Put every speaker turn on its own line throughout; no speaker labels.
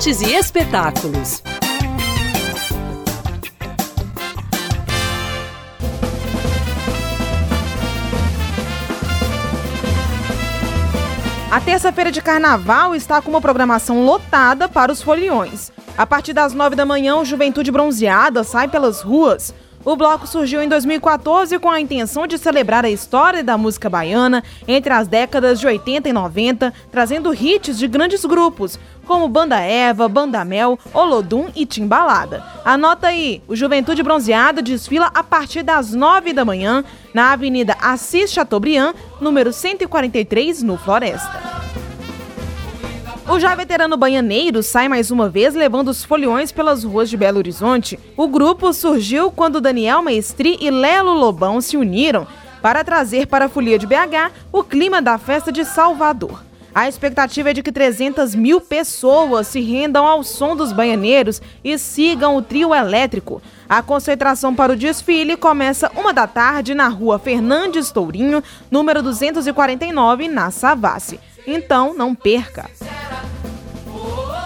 artes e espetáculos.
A terça-feira de carnaval está com uma programação lotada para os foliões. A partir das nove da manhã, o Juventude Bronzeada sai pelas ruas. O bloco surgiu em 2014 com a intenção de celebrar a história da música baiana entre as décadas de 80 e 90, trazendo hits de grandes grupos, como Banda Eva, Banda Mel, Olodum e Timbalada. Anota aí, o Juventude Bronzeada desfila a partir das 9 da manhã na Avenida Assis Chateaubriand, número 143, no Floresta. O já veterano Banhaneiro sai mais uma vez levando os foliões pelas ruas de Belo Horizonte. O grupo surgiu quando Daniel Maestri e Lelo Lobão se uniram para trazer para a Folia de BH o clima da festa de Salvador. A expectativa é de que 300 mil pessoas se rendam ao som dos banhaneiros e sigam o trio elétrico. A concentração para o desfile começa uma da tarde na rua Fernandes Tourinho, número 249, na Savassi. Então, não perca!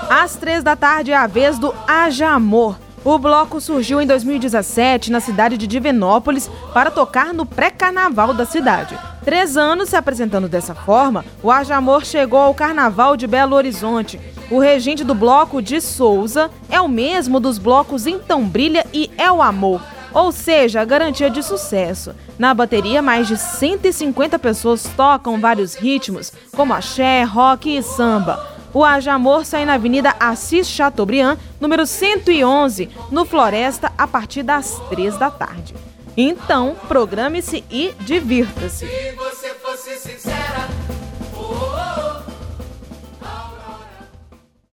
Às três da tarde é a vez do Haja Amor. O bloco surgiu em 2017 na cidade de Divinópolis para tocar no pré-carnaval da cidade. Três anos se apresentando dessa forma, o Haja Amor chegou ao Carnaval de Belo Horizonte. O regente do bloco de Souza é o mesmo dos blocos Então Brilha e É o Amor, ou seja, a garantia de sucesso. Na bateria, mais de 150 pessoas tocam vários ritmos, como axé, rock e samba. O Ajamor sai na Avenida Assis Chateaubriand, número 111, no Floresta, a partir das três da tarde. Então, programe-se e divirta-se. Se você fosse sincero...